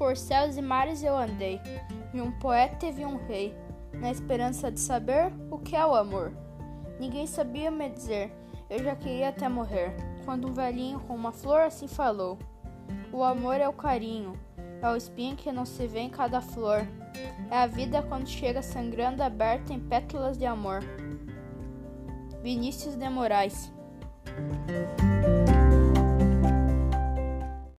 por céus e mares eu andei, e um poeta e vi um rei, na esperança de saber o que é o amor. Ninguém sabia me dizer, eu já queria até morrer, quando um velhinho com uma flor assim falou: O amor é o carinho, é o espinho que não se vê em cada flor, é a vida quando chega sangrando aberta em pétalas de amor. Vinícius de Moraes